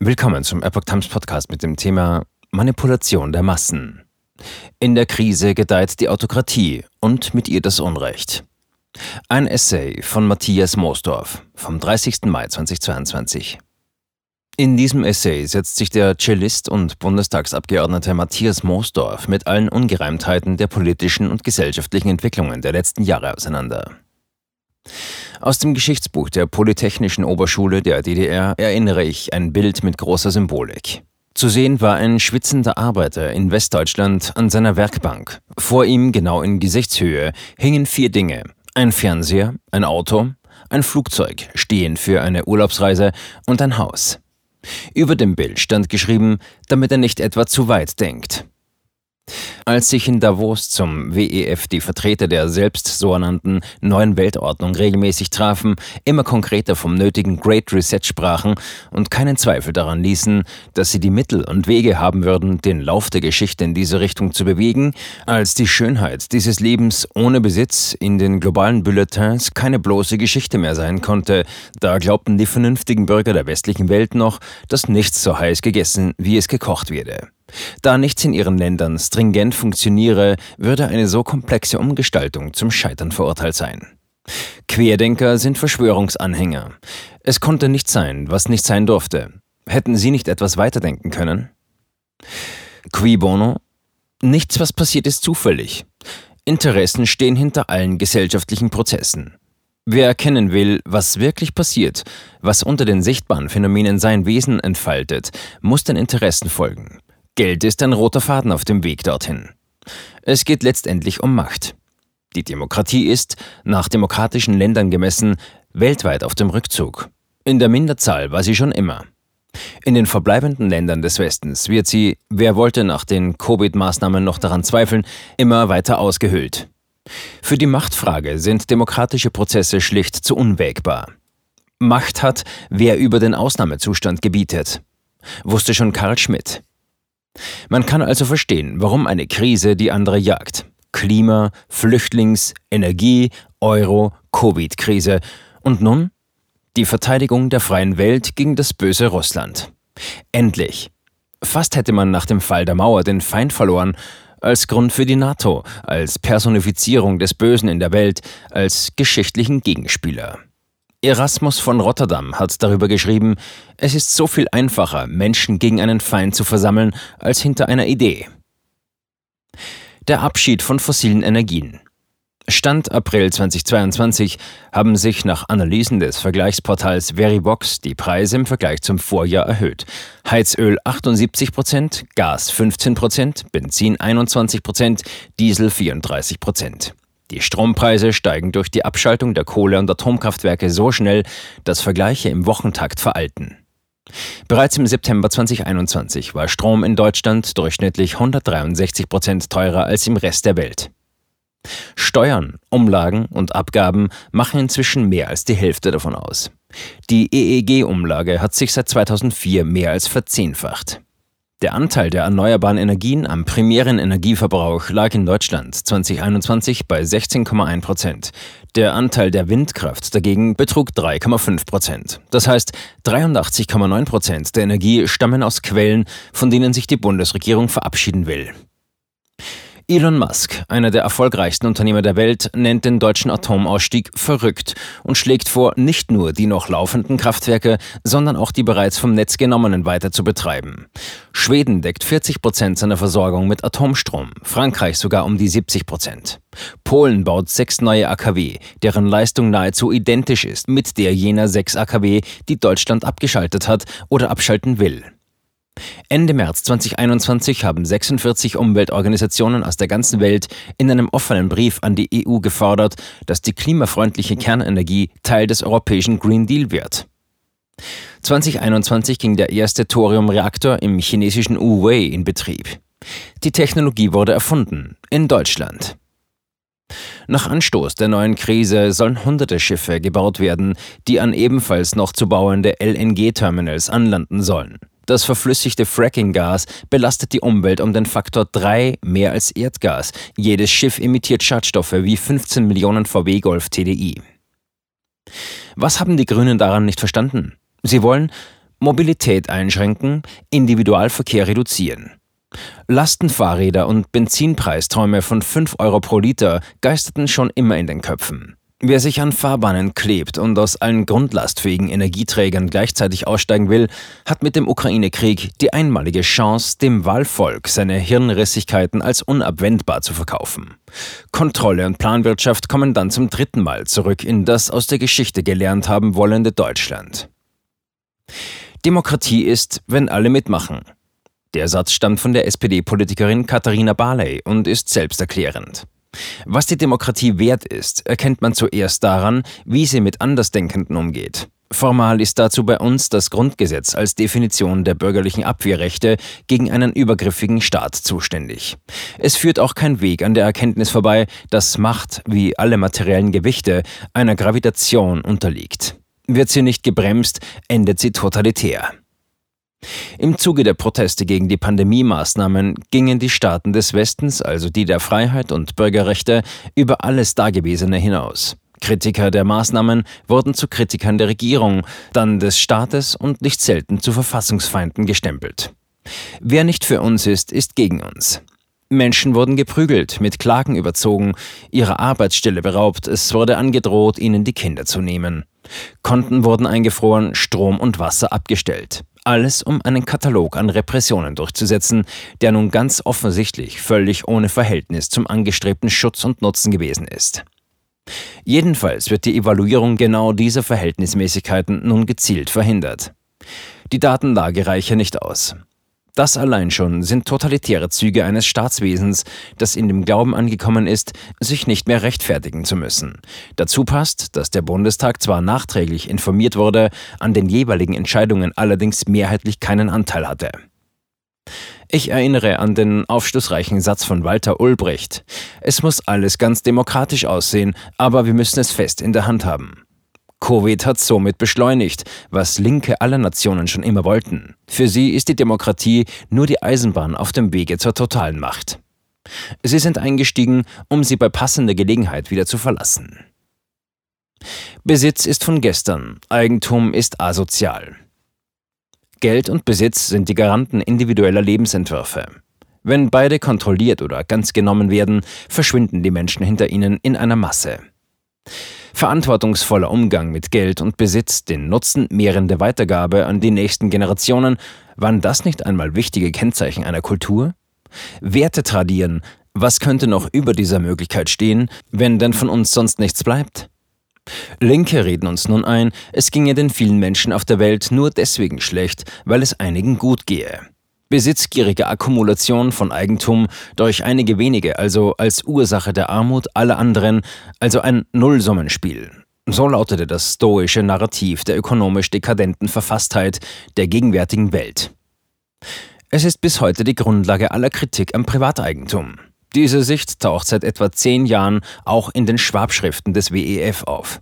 Willkommen zum Epoch Times Podcast mit dem Thema Manipulation der Massen. In der Krise gedeiht die Autokratie und mit ihr das Unrecht. Ein Essay von Matthias Moosdorf vom 30. Mai 2022. In diesem Essay setzt sich der Cellist und Bundestagsabgeordnete Matthias Moosdorf mit allen Ungereimtheiten der politischen und gesellschaftlichen Entwicklungen der letzten Jahre auseinander. Aus dem Geschichtsbuch der Polytechnischen Oberschule der DDR erinnere ich ein Bild mit großer Symbolik. Zu sehen war ein schwitzender Arbeiter in Westdeutschland an seiner Werkbank. Vor ihm, genau in Gesichtshöhe, hingen vier Dinge. Ein Fernseher, ein Auto, ein Flugzeug, stehend für eine Urlaubsreise und ein Haus. Über dem Bild stand geschrieben, damit er nicht etwa zu weit denkt. Als sich in Davos zum WEF die Vertreter der selbst sogenannten neuen Weltordnung regelmäßig trafen, immer konkreter vom nötigen Great Reset sprachen und keinen Zweifel daran ließen, dass sie die Mittel und Wege haben würden, den Lauf der Geschichte in diese Richtung zu bewegen, als die Schönheit dieses Lebens ohne Besitz in den globalen Bulletins keine bloße Geschichte mehr sein konnte, da glaubten die vernünftigen Bürger der westlichen Welt noch, dass nichts so heiß gegessen, wie es gekocht werde. Da nichts in ihren Ländern stringent funktioniere, würde eine so komplexe Umgestaltung zum Scheitern verurteilt sein. Querdenker sind Verschwörungsanhänger. Es konnte nicht sein, was nicht sein durfte. Hätten sie nicht etwas weiterdenken können? Qui bono? Nichts, was passiert, ist zufällig. Interessen stehen hinter allen gesellschaftlichen Prozessen. Wer erkennen will, was wirklich passiert, was unter den sichtbaren Phänomenen sein Wesen entfaltet, muss den Interessen folgen. Geld ist ein roter Faden auf dem Weg dorthin. Es geht letztendlich um Macht. Die Demokratie ist, nach demokratischen Ländern gemessen, weltweit auf dem Rückzug. In der Minderzahl war sie schon immer. In den verbleibenden Ländern des Westens wird sie, wer wollte nach den Covid-Maßnahmen noch daran zweifeln, immer weiter ausgehöhlt. Für die Machtfrage sind demokratische Prozesse schlicht zu unwägbar. Macht hat, wer über den Ausnahmezustand gebietet. Wusste schon Karl Schmidt. Man kann also verstehen, warum eine Krise die andere jagt. Klima, Flüchtlings-, Energie-, Euro-, Covid-Krise und nun die Verteidigung der freien Welt gegen das böse Russland. Endlich. Fast hätte man nach dem Fall der Mauer den Feind verloren, als Grund für die NATO, als Personifizierung des Bösen in der Welt, als geschichtlichen Gegenspieler. Erasmus von Rotterdam hat darüber geschrieben, es ist so viel einfacher, Menschen gegen einen Feind zu versammeln, als hinter einer Idee. Der Abschied von fossilen Energien. Stand April 2022 haben sich nach Analysen des Vergleichsportals Verivox die Preise im Vergleich zum Vorjahr erhöht. Heizöl 78% Gas 15% Benzin 21% Diesel 34 die Strompreise steigen durch die Abschaltung der Kohle- und Atomkraftwerke so schnell, dass Vergleiche im Wochentakt veralten. Bereits im September 2021 war Strom in Deutschland durchschnittlich 163 Prozent teurer als im Rest der Welt. Steuern, Umlagen und Abgaben machen inzwischen mehr als die Hälfte davon aus. Die EEG-Umlage hat sich seit 2004 mehr als verzehnfacht. Der Anteil der erneuerbaren Energien am primären Energieverbrauch lag in Deutschland 2021 bei 16,1 Prozent. Der Anteil der Windkraft dagegen betrug 3,5 Prozent. Das heißt, 83,9 Prozent der Energie stammen aus Quellen, von denen sich die Bundesregierung verabschieden will. Elon Musk, einer der erfolgreichsten Unternehmer der Welt, nennt den deutschen Atomausstieg verrückt und schlägt vor, nicht nur die noch laufenden Kraftwerke, sondern auch die bereits vom Netz genommenen weiter zu betreiben. Schweden deckt 40 Prozent seiner Versorgung mit Atomstrom, Frankreich sogar um die 70 Prozent. Polen baut sechs neue AKW, deren Leistung nahezu identisch ist mit der jener sechs AKW, die Deutschland abgeschaltet hat oder abschalten will. Ende März 2021 haben 46 Umweltorganisationen aus der ganzen Welt in einem offenen Brief an die EU gefordert, dass die klimafreundliche Kernenergie Teil des europäischen Green Deal wird. 2021 ging der erste Thoriumreaktor im chinesischen Wuwei in Betrieb. Die Technologie wurde erfunden in Deutschland. Nach Anstoß der neuen Krise sollen hunderte Schiffe gebaut werden, die an ebenfalls noch zu bauende LNG-Terminals anlanden sollen. Das verflüssigte Fracking-Gas belastet die Umwelt um den Faktor 3 mehr als Erdgas. Jedes Schiff emittiert Schadstoffe wie 15 Millionen VW Golf TDI. Was haben die Grünen daran nicht verstanden? Sie wollen, Mobilität einschränken, Individualverkehr reduzieren. Lastenfahrräder und Benzinpreisträume von 5 Euro pro Liter geisterten schon immer in den Köpfen. Wer sich an Fahrbahnen klebt und aus allen grundlastfähigen Energieträgern gleichzeitig aussteigen will, hat mit dem Ukraine-Krieg die einmalige Chance, dem Wahlvolk seine Hirnrissigkeiten als unabwendbar zu verkaufen. Kontrolle und Planwirtschaft kommen dann zum dritten Mal zurück in das aus der Geschichte gelernt haben wollende Deutschland. Demokratie ist, wenn alle mitmachen. Der Satz stammt von der SPD-Politikerin Katharina Barley und ist selbsterklärend. Was die Demokratie wert ist, erkennt man zuerst daran, wie sie mit Andersdenkenden umgeht. Formal ist dazu bei uns das Grundgesetz als Definition der bürgerlichen Abwehrrechte gegen einen übergriffigen Staat zuständig. Es führt auch kein Weg an der Erkenntnis vorbei, dass Macht, wie alle materiellen Gewichte, einer Gravitation unterliegt. Wird sie nicht gebremst, endet sie totalitär. Im Zuge der Proteste gegen die Pandemie-Maßnahmen gingen die Staaten des Westens, also die der Freiheit und Bürgerrechte, über alles Dagewesene hinaus. Kritiker der Maßnahmen wurden zu Kritikern der Regierung, dann des Staates und nicht selten zu Verfassungsfeinden gestempelt. Wer nicht für uns ist, ist gegen uns. Menschen wurden geprügelt, mit Klagen überzogen, ihrer Arbeitsstelle beraubt, es wurde angedroht, ihnen die Kinder zu nehmen. Konten wurden eingefroren, Strom und Wasser abgestellt. Alles, um einen Katalog an Repressionen durchzusetzen, der nun ganz offensichtlich völlig ohne Verhältnis zum angestrebten Schutz und Nutzen gewesen ist. Jedenfalls wird die Evaluierung genau dieser Verhältnismäßigkeiten nun gezielt verhindert. Die Datenlage reiche nicht aus. Das allein schon sind totalitäre Züge eines Staatswesens, das in dem Glauben angekommen ist, sich nicht mehr rechtfertigen zu müssen. Dazu passt, dass der Bundestag zwar nachträglich informiert wurde, an den jeweiligen Entscheidungen allerdings mehrheitlich keinen Anteil hatte. Ich erinnere an den aufschlussreichen Satz von Walter Ulbricht. Es muss alles ganz demokratisch aussehen, aber wir müssen es fest in der Hand haben. Covid hat somit beschleunigt, was Linke aller Nationen schon immer wollten. Für sie ist die Demokratie nur die Eisenbahn auf dem Wege zur totalen Macht. Sie sind eingestiegen, um sie bei passender Gelegenheit wieder zu verlassen. Besitz ist von gestern, Eigentum ist asozial. Geld und Besitz sind die Garanten individueller Lebensentwürfe. Wenn beide kontrolliert oder ganz genommen werden, verschwinden die Menschen hinter ihnen in einer Masse. Verantwortungsvoller Umgang mit Geld und Besitz, den Nutzen mehrende Weitergabe an die nächsten Generationen, waren das nicht einmal wichtige Kennzeichen einer Kultur? Werte tradieren, was könnte noch über dieser Möglichkeit stehen, wenn denn von uns sonst nichts bleibt? Linke reden uns nun ein, es ginge den vielen Menschen auf der Welt nur deswegen schlecht, weil es einigen gut gehe besitzgierige Akkumulation von Eigentum durch einige wenige, also als Ursache der Armut aller anderen, also ein Nullsummenspiel. So lautete das stoische Narrativ der ökonomisch dekadenten Verfasstheit der gegenwärtigen Welt. Es ist bis heute die Grundlage aller Kritik am Privateigentum. Diese Sicht taucht seit etwa zehn Jahren auch in den Schwabschriften des WEF auf.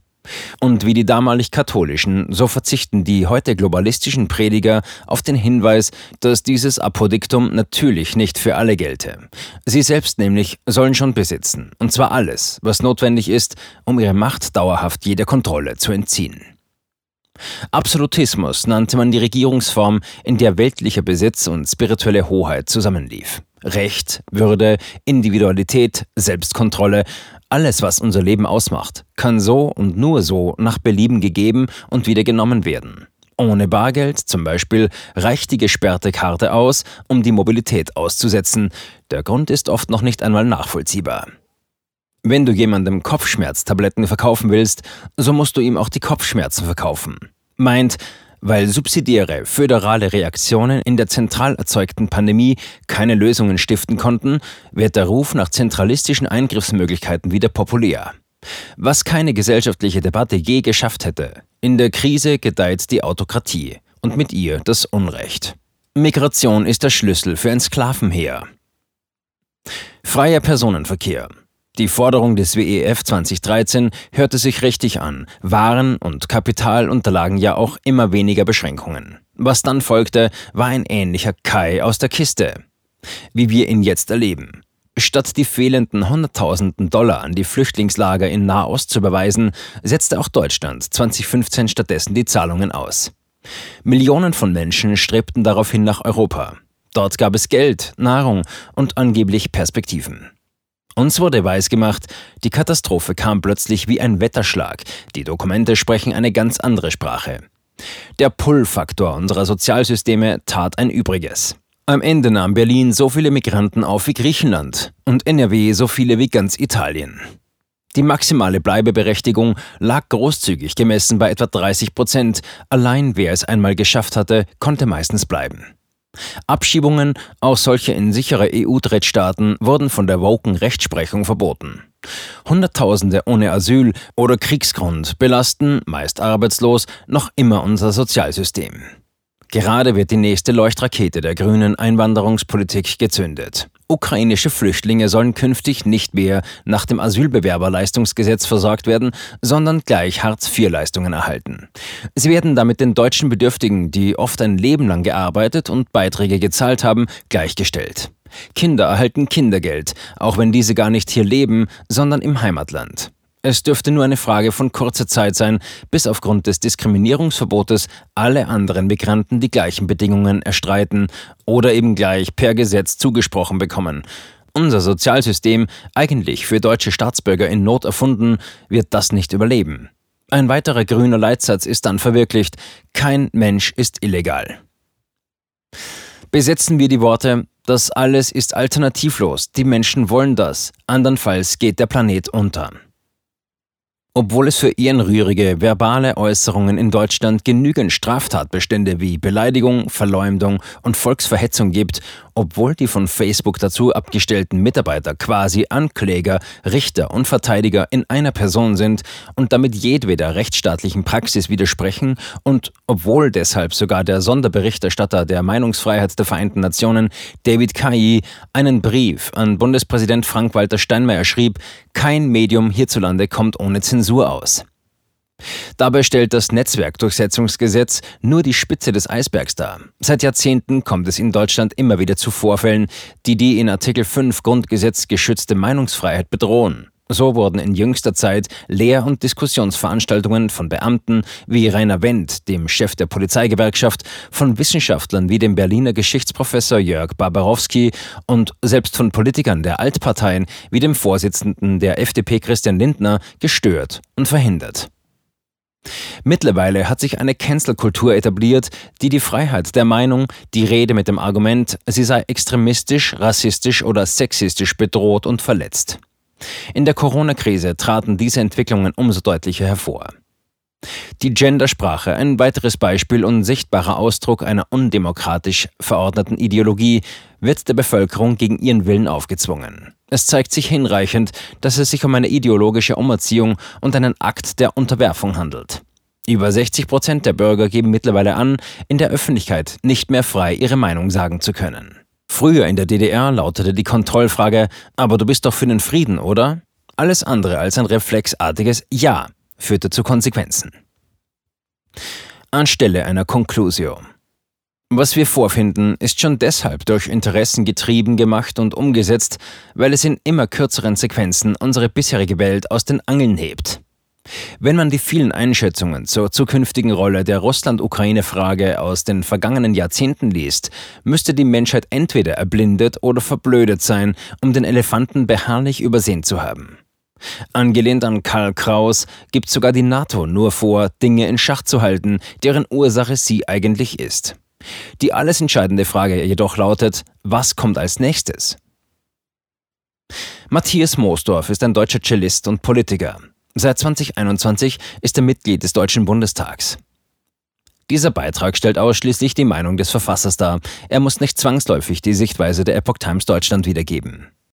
Und wie die damalig katholischen, so verzichten die heute globalistischen Prediger auf den Hinweis, dass dieses Apodiktum natürlich nicht für alle gelte. Sie selbst nämlich sollen schon besitzen, und zwar alles, was notwendig ist, um ihre Macht dauerhaft jeder Kontrolle zu entziehen. Absolutismus nannte man die Regierungsform, in der weltlicher Besitz und spirituelle Hoheit zusammenlief. Recht, Würde, Individualität, Selbstkontrolle, alles, was unser Leben ausmacht, kann so und nur so nach Belieben gegeben und wieder genommen werden. Ohne Bargeld zum Beispiel reicht die gesperrte Karte aus, um die Mobilität auszusetzen. Der Grund ist oft noch nicht einmal nachvollziehbar. Wenn du jemandem Kopfschmerztabletten verkaufen willst, so musst du ihm auch die Kopfschmerzen verkaufen. Meint, weil subsidiäre föderale Reaktionen in der zentral erzeugten Pandemie keine Lösungen stiften konnten, wird der Ruf nach zentralistischen Eingriffsmöglichkeiten wieder populär. Was keine gesellschaftliche Debatte je geschafft hätte. In der Krise gedeiht die Autokratie und mit ihr das Unrecht. Migration ist der Schlüssel für ein Sklavenheer. Freier Personenverkehr. Die Forderung des WEF 2013 hörte sich richtig an. Waren und Kapital unterlagen ja auch immer weniger Beschränkungen. Was dann folgte, war ein ähnlicher Kai aus der Kiste. Wie wir ihn jetzt erleben. Statt die fehlenden Hunderttausenden Dollar an die Flüchtlingslager in Nahost zu überweisen, setzte auch Deutschland 2015 stattdessen die Zahlungen aus. Millionen von Menschen strebten daraufhin nach Europa. Dort gab es Geld, Nahrung und angeblich Perspektiven. Uns wurde weisgemacht, die Katastrophe kam plötzlich wie ein Wetterschlag. Die Dokumente sprechen eine ganz andere Sprache. Der Pull-Faktor unserer Sozialsysteme tat ein Übriges. Am Ende nahm Berlin so viele Migranten auf wie Griechenland und NRW so viele wie ganz Italien. Die maximale Bleibeberechtigung lag großzügig gemessen bei etwa 30 Prozent. Allein wer es einmal geschafft hatte, konnte meistens bleiben. Abschiebungen, auch solche in sichere EU-Drittstaaten, wurden von der woken Rechtsprechung verboten. Hunderttausende ohne Asyl oder Kriegsgrund belasten, meist arbeitslos, noch immer unser Sozialsystem. Gerade wird die nächste Leuchtrakete der grünen Einwanderungspolitik gezündet. Ukrainische Flüchtlinge sollen künftig nicht mehr nach dem Asylbewerberleistungsgesetz versorgt werden, sondern gleich Hartz-IV-Leistungen erhalten. Sie werden damit den deutschen Bedürftigen, die oft ein Leben lang gearbeitet und Beiträge gezahlt haben, gleichgestellt. Kinder erhalten Kindergeld, auch wenn diese gar nicht hier leben, sondern im Heimatland. Es dürfte nur eine Frage von kurzer Zeit sein, bis aufgrund des Diskriminierungsverbotes alle anderen Migranten die gleichen Bedingungen erstreiten oder eben gleich per Gesetz zugesprochen bekommen. Unser Sozialsystem, eigentlich für deutsche Staatsbürger in Not erfunden, wird das nicht überleben. Ein weiterer grüner Leitsatz ist dann verwirklicht, kein Mensch ist illegal. Besetzen wir die Worte, das alles ist alternativlos, die Menschen wollen das, andernfalls geht der Planet unter. Obwohl es für ehrenrührige verbale Äußerungen in Deutschland genügend Straftatbestände wie Beleidigung, Verleumdung und Volksverhetzung gibt, obwohl die von Facebook dazu abgestellten Mitarbeiter quasi Ankläger, Richter und Verteidiger in einer Person sind und damit jedweder rechtsstaatlichen Praxis widersprechen und obwohl deshalb sogar der Sonderberichterstatter der Meinungsfreiheit der Vereinten Nationen, David Kayi, einen Brief an Bundespräsident Frank-Walter Steinmeier schrieb, kein Medium hierzulande kommt ohne Zensur aus. Dabei stellt das Netzwerkdurchsetzungsgesetz nur die Spitze des Eisbergs dar. Seit Jahrzehnten kommt es in Deutschland immer wieder zu Vorfällen, die die in Artikel 5 Grundgesetz geschützte Meinungsfreiheit bedrohen. So wurden in jüngster Zeit Lehr- und Diskussionsveranstaltungen von Beamten wie Rainer Wendt, dem Chef der Polizeigewerkschaft, von Wissenschaftlern wie dem Berliner Geschichtsprofessor Jörg Barbarowski und selbst von Politikern der Altparteien wie dem Vorsitzenden der FDP Christian Lindner gestört und verhindert. Mittlerweile hat sich eine Cancel-Kultur etabliert, die die Freiheit der Meinung, die Rede mit dem Argument, sie sei extremistisch, rassistisch oder sexistisch bedroht und verletzt. In der Corona-Krise traten diese Entwicklungen umso deutlicher hervor. Die Gendersprache, ein weiteres Beispiel und sichtbarer Ausdruck einer undemokratisch verordneten Ideologie, wird der Bevölkerung gegen ihren Willen aufgezwungen. Es zeigt sich hinreichend, dass es sich um eine ideologische Umerziehung und einen Akt der Unterwerfung handelt. Über 60 Prozent der Bürger geben mittlerweile an, in der Öffentlichkeit nicht mehr frei ihre Meinung sagen zu können. Früher in der DDR lautete die Kontrollfrage, aber du bist doch für den Frieden, oder? Alles andere als ein reflexartiges Ja führte zu Konsequenzen. Anstelle einer Conclusio. Was wir vorfinden, ist schon deshalb durch Interessen getrieben gemacht und umgesetzt, weil es in immer kürzeren Sequenzen unsere bisherige Welt aus den Angeln hebt. Wenn man die vielen Einschätzungen zur zukünftigen Rolle der Russland-Ukraine-Frage aus den vergangenen Jahrzehnten liest, müsste die Menschheit entweder erblindet oder verblödet sein, um den Elefanten beharrlich übersehen zu haben. Angelehnt an Karl Kraus gibt sogar die NATO nur vor, Dinge in Schach zu halten, deren Ursache sie eigentlich ist. Die alles entscheidende Frage jedoch lautet, was kommt als nächstes? Matthias Moosdorf ist ein deutscher Cellist und Politiker. Seit 2021 ist er Mitglied des Deutschen Bundestags. Dieser Beitrag stellt ausschließlich die Meinung des Verfassers dar. Er muss nicht zwangsläufig die Sichtweise der Epoch Times Deutschland wiedergeben.